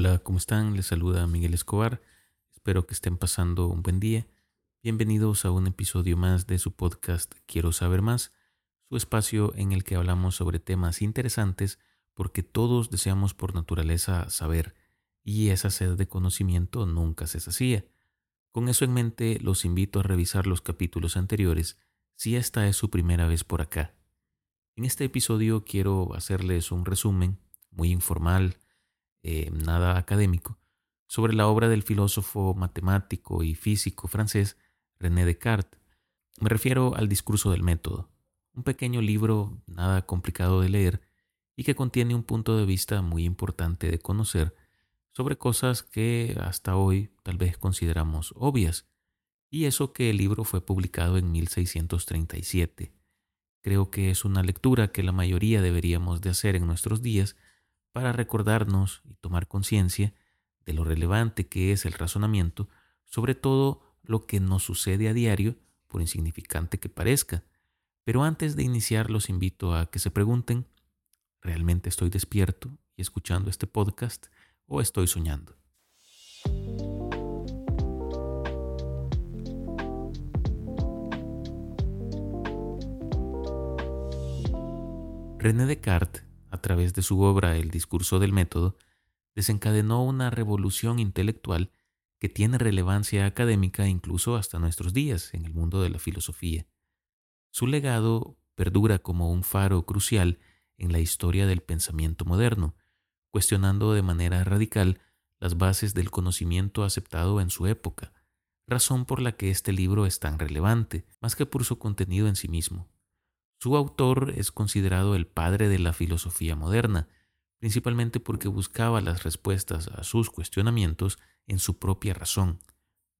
Hola, ¿cómo están? Les saluda Miguel Escobar. Espero que estén pasando un buen día. Bienvenidos a un episodio más de su podcast Quiero saber más, su espacio en el que hablamos sobre temas interesantes porque todos deseamos por naturaleza saber y esa sed de conocimiento nunca se sacía. Con eso en mente, los invito a revisar los capítulos anteriores si esta es su primera vez por acá. En este episodio quiero hacerles un resumen muy informal, eh, nada académico, sobre la obra del filósofo matemático y físico francés René Descartes. Me refiero al discurso del método, un pequeño libro nada complicado de leer y que contiene un punto de vista muy importante de conocer sobre cosas que hasta hoy tal vez consideramos obvias, y eso que el libro fue publicado en 1637. Creo que es una lectura que la mayoría deberíamos de hacer en nuestros días para recordarnos y tomar conciencia de lo relevante que es el razonamiento sobre todo lo que nos sucede a diario, por insignificante que parezca. Pero antes de iniciar los invito a que se pregunten, ¿realmente estoy despierto y escuchando este podcast? o estoy soñando. René Descartes, a través de su obra El discurso del método, desencadenó una revolución intelectual que tiene relevancia académica incluso hasta nuestros días en el mundo de la filosofía. Su legado perdura como un faro crucial en la historia del pensamiento moderno, cuestionando de manera radical las bases del conocimiento aceptado en su época, razón por la que este libro es tan relevante, más que por su contenido en sí mismo. Su autor es considerado el padre de la filosofía moderna, principalmente porque buscaba las respuestas a sus cuestionamientos en su propia razón,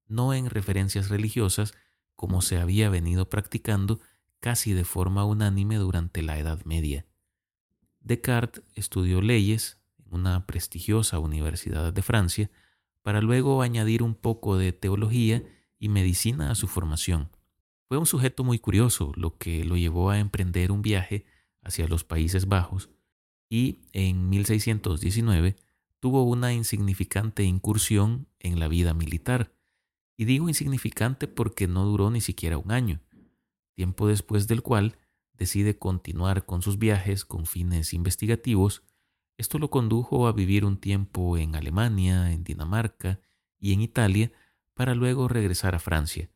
no en referencias religiosas como se había venido practicando casi de forma unánime durante la Edad Media. Descartes estudió leyes, una prestigiosa universidad de Francia, para luego añadir un poco de teología y medicina a su formación. Fue un sujeto muy curioso, lo que lo llevó a emprender un viaje hacia los Países Bajos y en 1619 tuvo una insignificante incursión en la vida militar. Y digo insignificante porque no duró ni siquiera un año, tiempo después del cual decide continuar con sus viajes con fines investigativos esto lo condujo a vivir un tiempo en Alemania, en Dinamarca y en Italia para luego regresar a Francia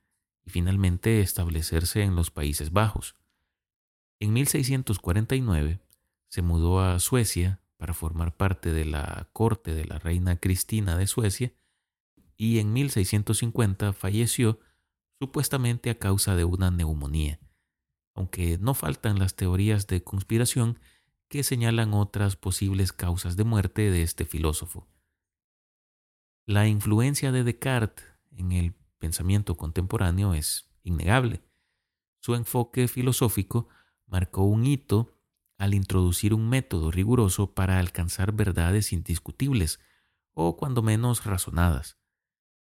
y finalmente establecerse en los Países Bajos. En 1649 se mudó a Suecia para formar parte de la corte de la reina Cristina de Suecia y en 1650 falleció supuestamente a causa de una neumonía, aunque no faltan las teorías de conspiración que señalan otras posibles causas de muerte de este filósofo. La influencia de Descartes en el pensamiento contemporáneo es innegable. Su enfoque filosófico marcó un hito al introducir un método riguroso para alcanzar verdades indiscutibles o cuando menos razonadas.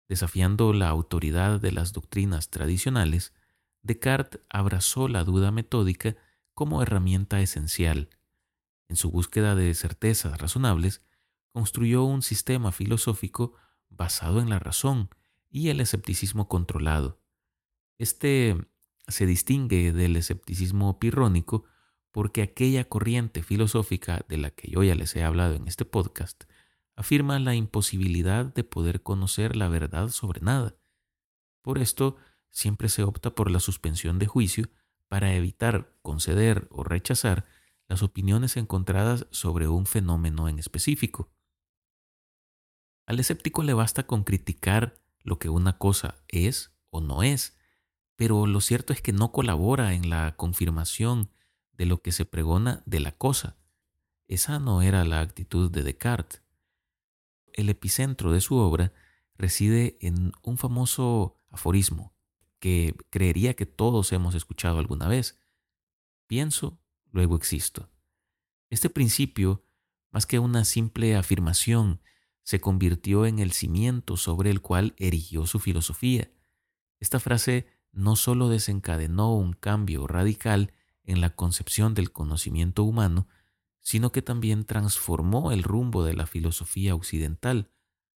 Desafiando la autoridad de las doctrinas tradicionales, Descartes abrazó la duda metódica como herramienta esencial en su búsqueda de certezas razonables, construyó un sistema filosófico basado en la razón y el escepticismo controlado. Este se distingue del escepticismo pirrónico porque aquella corriente filosófica de la que yo ya les he hablado en este podcast afirma la imposibilidad de poder conocer la verdad sobre nada. Por esto, siempre se opta por la suspensión de juicio para evitar conceder o rechazar las opiniones encontradas sobre un fenómeno en específico. Al escéptico le basta con criticar lo que una cosa es o no es, pero lo cierto es que no colabora en la confirmación de lo que se pregona de la cosa. Esa no era la actitud de Descartes. El epicentro de su obra reside en un famoso aforismo que creería que todos hemos escuchado alguna vez. Pienso, luego existo. Este principio, más que una simple afirmación, se convirtió en el cimiento sobre el cual erigió su filosofía. Esta frase no sólo desencadenó un cambio radical en la concepción del conocimiento humano, sino que también transformó el rumbo de la filosofía occidental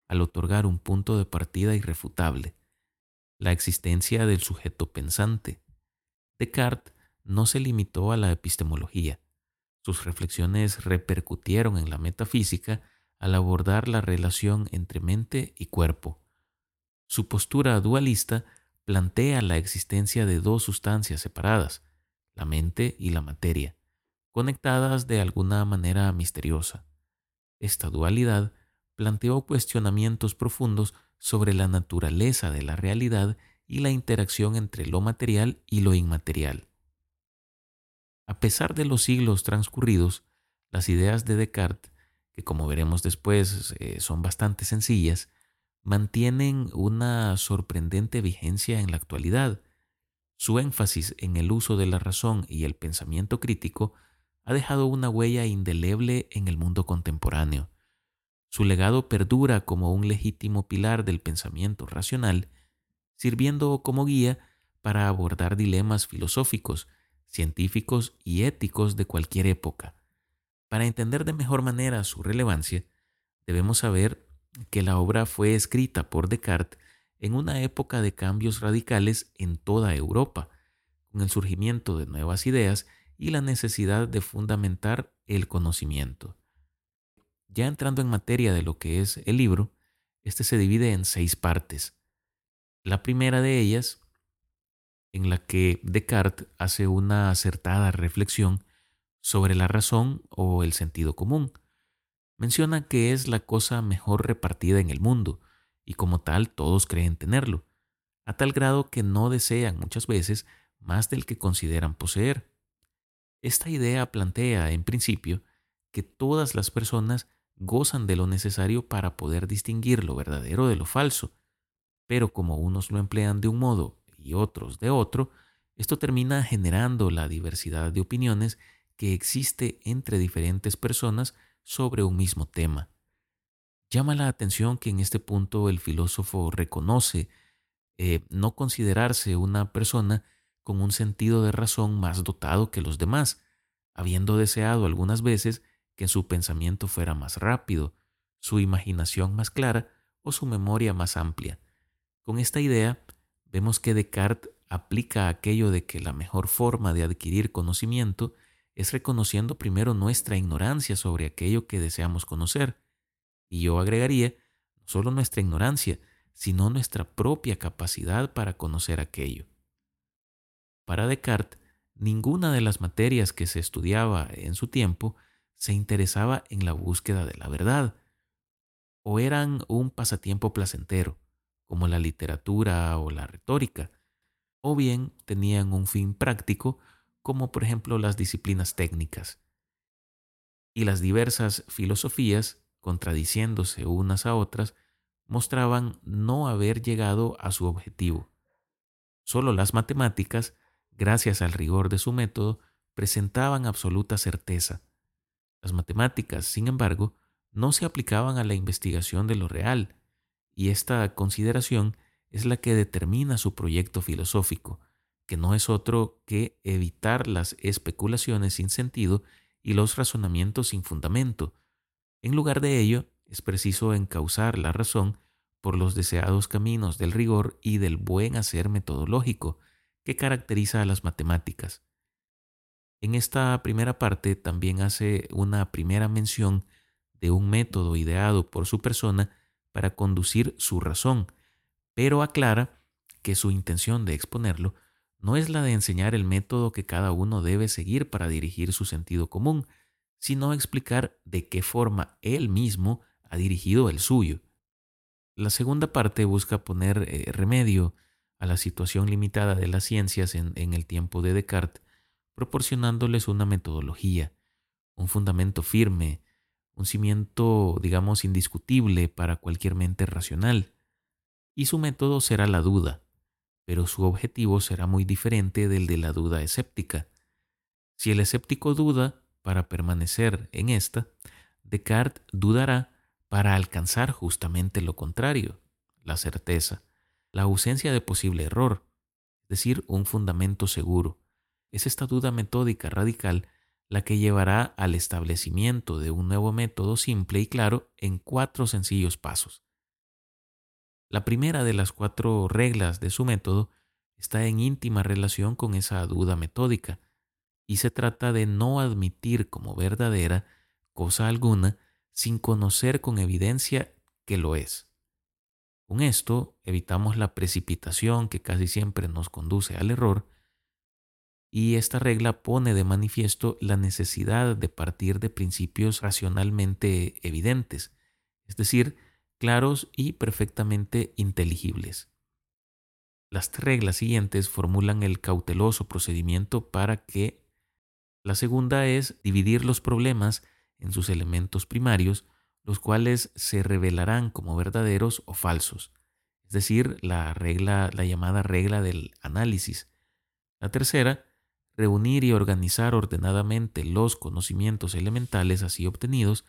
al otorgar un punto de partida irrefutable, la existencia del sujeto pensante. Descartes no se limitó a la epistemología. Sus reflexiones repercutieron en la metafísica al abordar la relación entre mente y cuerpo. Su postura dualista plantea la existencia de dos sustancias separadas, la mente y la materia, conectadas de alguna manera misteriosa. Esta dualidad planteó cuestionamientos profundos sobre la naturaleza de la realidad y la interacción entre lo material y lo inmaterial. A pesar de los siglos transcurridos, las ideas de Descartes, que como veremos después eh, son bastante sencillas, mantienen una sorprendente vigencia en la actualidad. Su énfasis en el uso de la razón y el pensamiento crítico ha dejado una huella indeleble en el mundo contemporáneo. Su legado perdura como un legítimo pilar del pensamiento racional, sirviendo como guía para abordar dilemas filosóficos, científicos y éticos de cualquier época. Para entender de mejor manera su relevancia, debemos saber que la obra fue escrita por Descartes en una época de cambios radicales en toda Europa, con el surgimiento de nuevas ideas y la necesidad de fundamentar el conocimiento. Ya entrando en materia de lo que es el libro, este se divide en seis partes. La primera de ellas, en la que Descartes hace una acertada reflexión sobre la razón o el sentido común, menciona que es la cosa mejor repartida en el mundo y como tal todos creen tenerlo, a tal grado que no desean muchas veces más del que consideran poseer. Esta idea plantea, en principio, que todas las personas gozan de lo necesario para poder distinguir lo verdadero de lo falso, pero como unos lo emplean de un modo y otros de otro, esto termina generando la diversidad de opiniones que existe entre diferentes personas sobre un mismo tema. Llama la atención que en este punto el filósofo reconoce eh, no considerarse una persona con un sentido de razón más dotado que los demás, habiendo deseado algunas veces que su pensamiento fuera más rápido, su imaginación más clara o su memoria más amplia. Con esta idea, vemos que Descartes aplica aquello de que la mejor forma de adquirir conocimiento es reconociendo primero nuestra ignorancia sobre aquello que deseamos conocer. Y yo agregaría, no solo nuestra ignorancia, sino nuestra propia capacidad para conocer aquello. Para Descartes, ninguna de las materias que se estudiaba en su tiempo se interesaba en la búsqueda de la verdad, o eran un pasatiempo placentero, como la literatura o la retórica, o bien tenían un fin práctico como por ejemplo las disciplinas técnicas. Y las diversas filosofías, contradiciéndose unas a otras, mostraban no haber llegado a su objetivo. Solo las matemáticas, gracias al rigor de su método, presentaban absoluta certeza. Las matemáticas, sin embargo, no se aplicaban a la investigación de lo real, y esta consideración es la que determina su proyecto filosófico, que no es otro que evitar las especulaciones sin sentido y los razonamientos sin fundamento. En lugar de ello, es preciso encauzar la razón por los deseados caminos del rigor y del buen hacer metodológico que caracteriza a las matemáticas. En esta primera parte también hace una primera mención de un método ideado por su persona para conducir su razón, pero aclara que su intención de exponerlo no es la de enseñar el método que cada uno debe seguir para dirigir su sentido común, sino explicar de qué forma él mismo ha dirigido el suyo. La segunda parte busca poner eh, remedio a la situación limitada de las ciencias en, en el tiempo de Descartes, proporcionándoles una metodología, un fundamento firme, un cimiento, digamos, indiscutible para cualquier mente racional. Y su método será la duda, pero su objetivo será muy diferente del de la duda escéptica. Si el escéptico duda para permanecer en esta, Descartes dudará para alcanzar justamente lo contrario, la certeza, la ausencia de posible error, es decir, un fundamento seguro. Es esta duda metódica radical la que llevará al establecimiento de un nuevo método simple y claro en cuatro sencillos pasos. La primera de las cuatro reglas de su método está en íntima relación con esa duda metódica, y se trata de no admitir como verdadera cosa alguna sin conocer con evidencia que lo es. Con esto evitamos la precipitación que casi siempre nos conduce al error y esta regla pone de manifiesto la necesidad de partir de principios racionalmente evidentes, es decir, claros y perfectamente inteligibles. Las reglas siguientes formulan el cauteloso procedimiento para que la segunda es dividir los problemas en sus elementos primarios, los cuales se revelarán como verdaderos o falsos, es decir, la regla la llamada regla del análisis. La tercera reunir y organizar ordenadamente los conocimientos elementales así obtenidos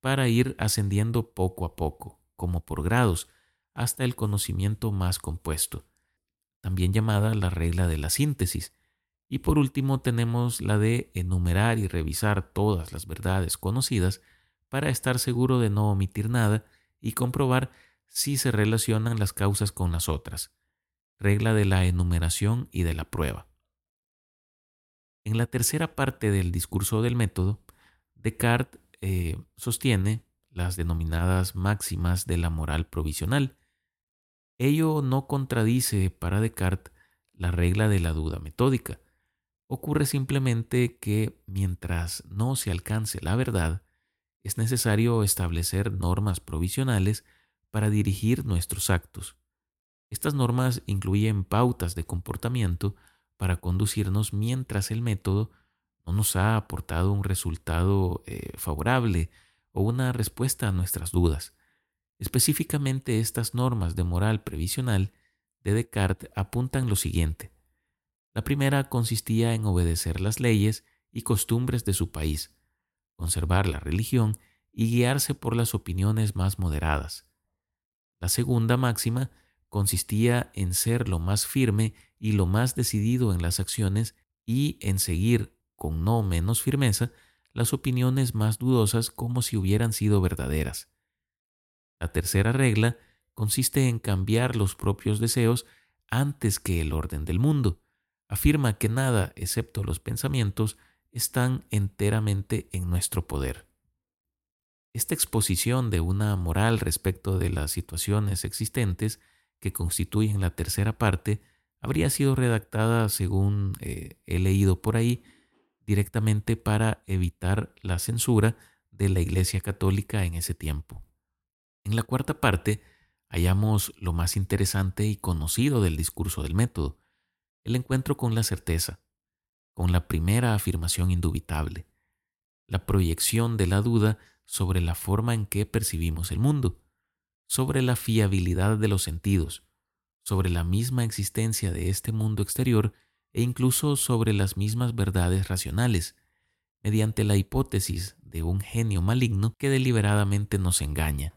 para ir ascendiendo poco a poco, como por grados, hasta el conocimiento más compuesto, también llamada la regla de la síntesis. Y por último tenemos la de enumerar y revisar todas las verdades conocidas para estar seguro de no omitir nada y comprobar si se relacionan las causas con las otras. Regla de la enumeración y de la prueba. En la tercera parte del discurso del método, Descartes eh, sostiene las denominadas máximas de la moral provisional. Ello no contradice para Descartes la regla de la duda metódica. Ocurre simplemente que mientras no se alcance la verdad, es necesario establecer normas provisionales para dirigir nuestros actos. Estas normas incluyen pautas de comportamiento para conducirnos mientras el método no nos ha aportado un resultado eh, favorable o una respuesta a nuestras dudas. Específicamente estas normas de moral previsional de Descartes apuntan lo siguiente. La primera consistía en obedecer las leyes y costumbres de su país, conservar la religión y guiarse por las opiniones más moderadas. La segunda máxima consistía en ser lo más firme y lo más decidido en las acciones y en seguir con no menos firmeza las opiniones más dudosas como si hubieran sido verdaderas. La tercera regla consiste en cambiar los propios deseos antes que el orden del mundo. Afirma que nada, excepto los pensamientos, están enteramente en nuestro poder. Esta exposición de una moral respecto de las situaciones existentes que constituyen la tercera parte habría sido redactada, según eh, he leído por ahí, directamente para evitar la censura de la Iglesia Católica en ese tiempo. En la cuarta parte hallamos lo más interesante y conocido del discurso del método, el encuentro con la certeza, con la primera afirmación indubitable, la proyección de la duda sobre la forma en que percibimos el mundo, sobre la fiabilidad de los sentidos, sobre la misma existencia de este mundo exterior e incluso sobre las mismas verdades racionales, mediante la hipótesis de un genio maligno que deliberadamente nos engaña.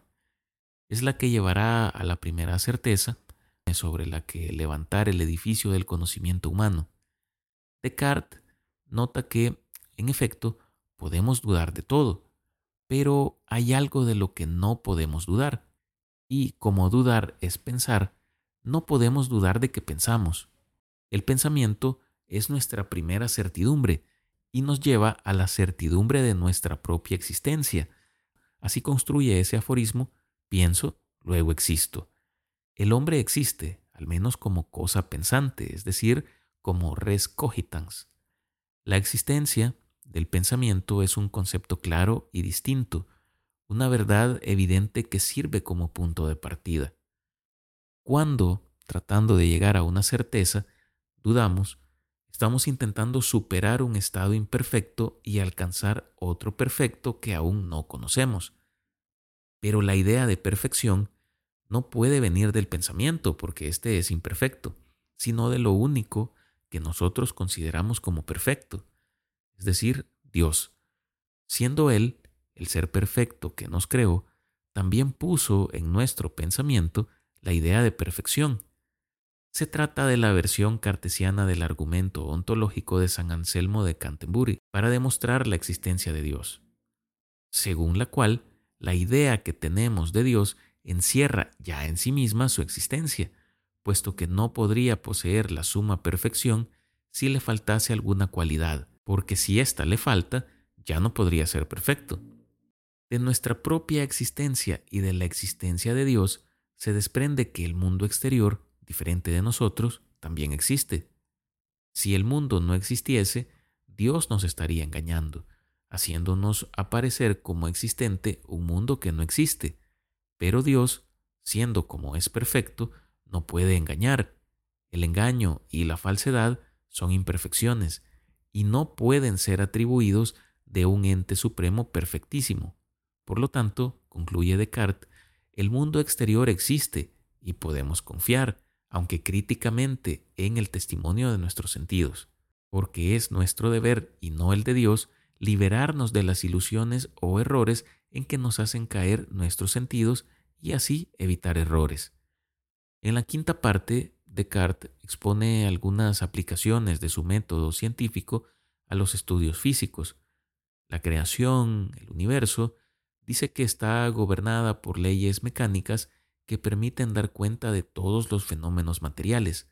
Es la que llevará a la primera certeza sobre la que levantar el edificio del conocimiento humano. Descartes nota que, en efecto, podemos dudar de todo, pero hay algo de lo que no podemos dudar, y como dudar es pensar, no podemos dudar de que pensamos. El pensamiento es nuestra primera certidumbre y nos lleva a la certidumbre de nuestra propia existencia. Así construye ese aforismo, pienso, luego existo. El hombre existe, al menos como cosa pensante, es decir, como res cogitans. La existencia del pensamiento es un concepto claro y distinto, una verdad evidente que sirve como punto de partida. Cuando, tratando de llegar a una certeza, dudamos, estamos intentando superar un estado imperfecto y alcanzar otro perfecto que aún no conocemos. Pero la idea de perfección no puede venir del pensamiento porque éste es imperfecto, sino de lo único que nosotros consideramos como perfecto, es decir, Dios. Siendo Él, el ser perfecto que nos creó, también puso en nuestro pensamiento la idea de perfección. Se trata de la versión cartesiana del argumento ontológico de San Anselmo de Canterbury para demostrar la existencia de Dios, según la cual la idea que tenemos de Dios encierra ya en sí misma su existencia, puesto que no podría poseer la suma perfección si le faltase alguna cualidad, porque si ésta le falta, ya no podría ser perfecto. De nuestra propia existencia y de la existencia de Dios se desprende que el mundo exterior diferente de nosotros, también existe. Si el mundo no existiese, Dios nos estaría engañando, haciéndonos aparecer como existente un mundo que no existe. Pero Dios, siendo como es perfecto, no puede engañar. El engaño y la falsedad son imperfecciones y no pueden ser atribuidos de un ente supremo perfectísimo. Por lo tanto, concluye Descartes, el mundo exterior existe y podemos confiar, aunque críticamente, en el testimonio de nuestros sentidos, porque es nuestro deber y no el de Dios liberarnos de las ilusiones o errores en que nos hacen caer nuestros sentidos y así evitar errores. En la quinta parte, Descartes expone algunas aplicaciones de su método científico a los estudios físicos. La creación, el universo, dice que está gobernada por leyes mecánicas que permiten dar cuenta de todos los fenómenos materiales.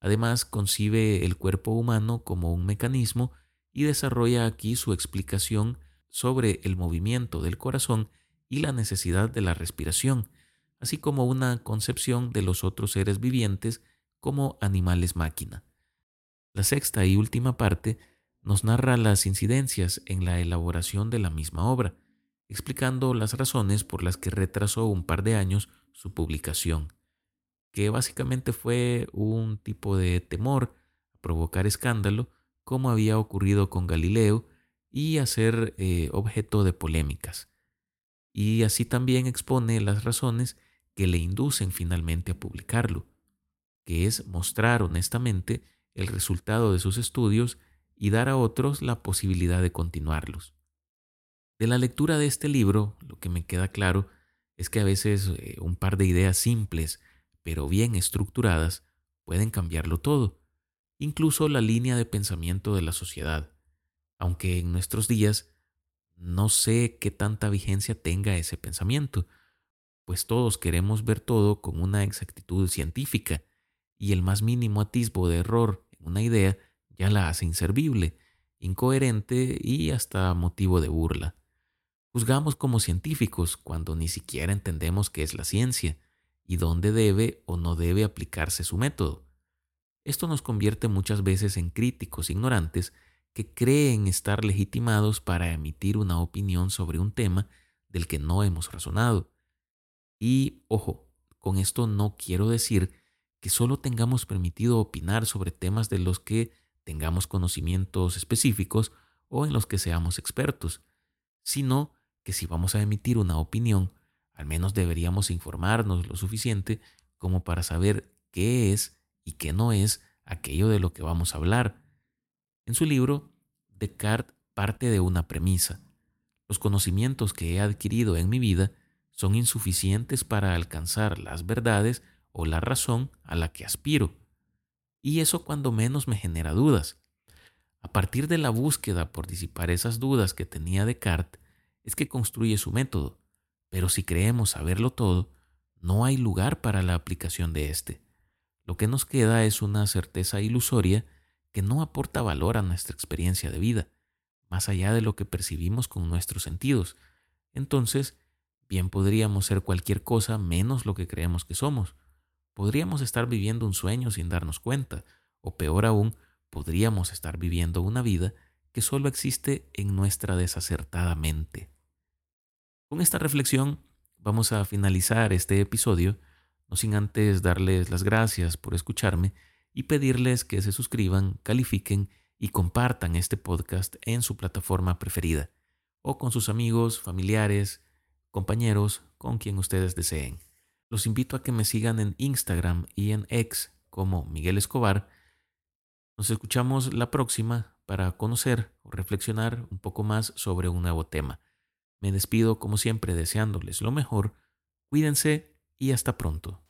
Además, concibe el cuerpo humano como un mecanismo y desarrolla aquí su explicación sobre el movimiento del corazón y la necesidad de la respiración, así como una concepción de los otros seres vivientes como animales máquina. La sexta y última parte nos narra las incidencias en la elaboración de la misma obra, explicando las razones por las que retrasó un par de años su publicación, que básicamente fue un tipo de temor a provocar escándalo, como había ocurrido con Galileo, y a ser eh, objeto de polémicas. Y así también expone las razones que le inducen finalmente a publicarlo, que es mostrar honestamente el resultado de sus estudios y dar a otros la posibilidad de continuarlos. De la lectura de este libro, lo que me queda claro es que a veces eh, un par de ideas simples, pero bien estructuradas, pueden cambiarlo todo, incluso la línea de pensamiento de la sociedad, aunque en nuestros días no sé qué tanta vigencia tenga ese pensamiento, pues todos queremos ver todo con una exactitud científica, y el más mínimo atisbo de error en una idea ya la hace inservible, incoherente y hasta motivo de burla. Juzgamos como científicos cuando ni siquiera entendemos qué es la ciencia y dónde debe o no debe aplicarse su método. Esto nos convierte muchas veces en críticos ignorantes que creen estar legitimados para emitir una opinión sobre un tema del que no hemos razonado. Y, ojo, con esto no quiero decir que solo tengamos permitido opinar sobre temas de los que tengamos conocimientos específicos o en los que seamos expertos, sino que si vamos a emitir una opinión, al menos deberíamos informarnos lo suficiente como para saber qué es y qué no es aquello de lo que vamos a hablar. En su libro, Descartes parte de una premisa. Los conocimientos que he adquirido en mi vida son insuficientes para alcanzar las verdades o la razón a la que aspiro. Y eso cuando menos me genera dudas. A partir de la búsqueda por disipar esas dudas que tenía Descartes, es que construye su método, pero si creemos saberlo todo, no hay lugar para la aplicación de éste. Lo que nos queda es una certeza ilusoria que no aporta valor a nuestra experiencia de vida, más allá de lo que percibimos con nuestros sentidos. Entonces, bien podríamos ser cualquier cosa menos lo que creemos que somos. Podríamos estar viviendo un sueño sin darnos cuenta, o peor aún, podríamos estar viviendo una vida que solo existe en nuestra desacertada mente. Con esta reflexión vamos a finalizar este episodio, no sin antes darles las gracias por escucharme y pedirles que se suscriban, califiquen y compartan este podcast en su plataforma preferida o con sus amigos, familiares, compañeros, con quien ustedes deseen. Los invito a que me sigan en Instagram y en X como Miguel Escobar. Nos escuchamos la próxima para conocer o reflexionar un poco más sobre un nuevo tema. Me despido como siempre deseándoles lo mejor, cuídense y hasta pronto.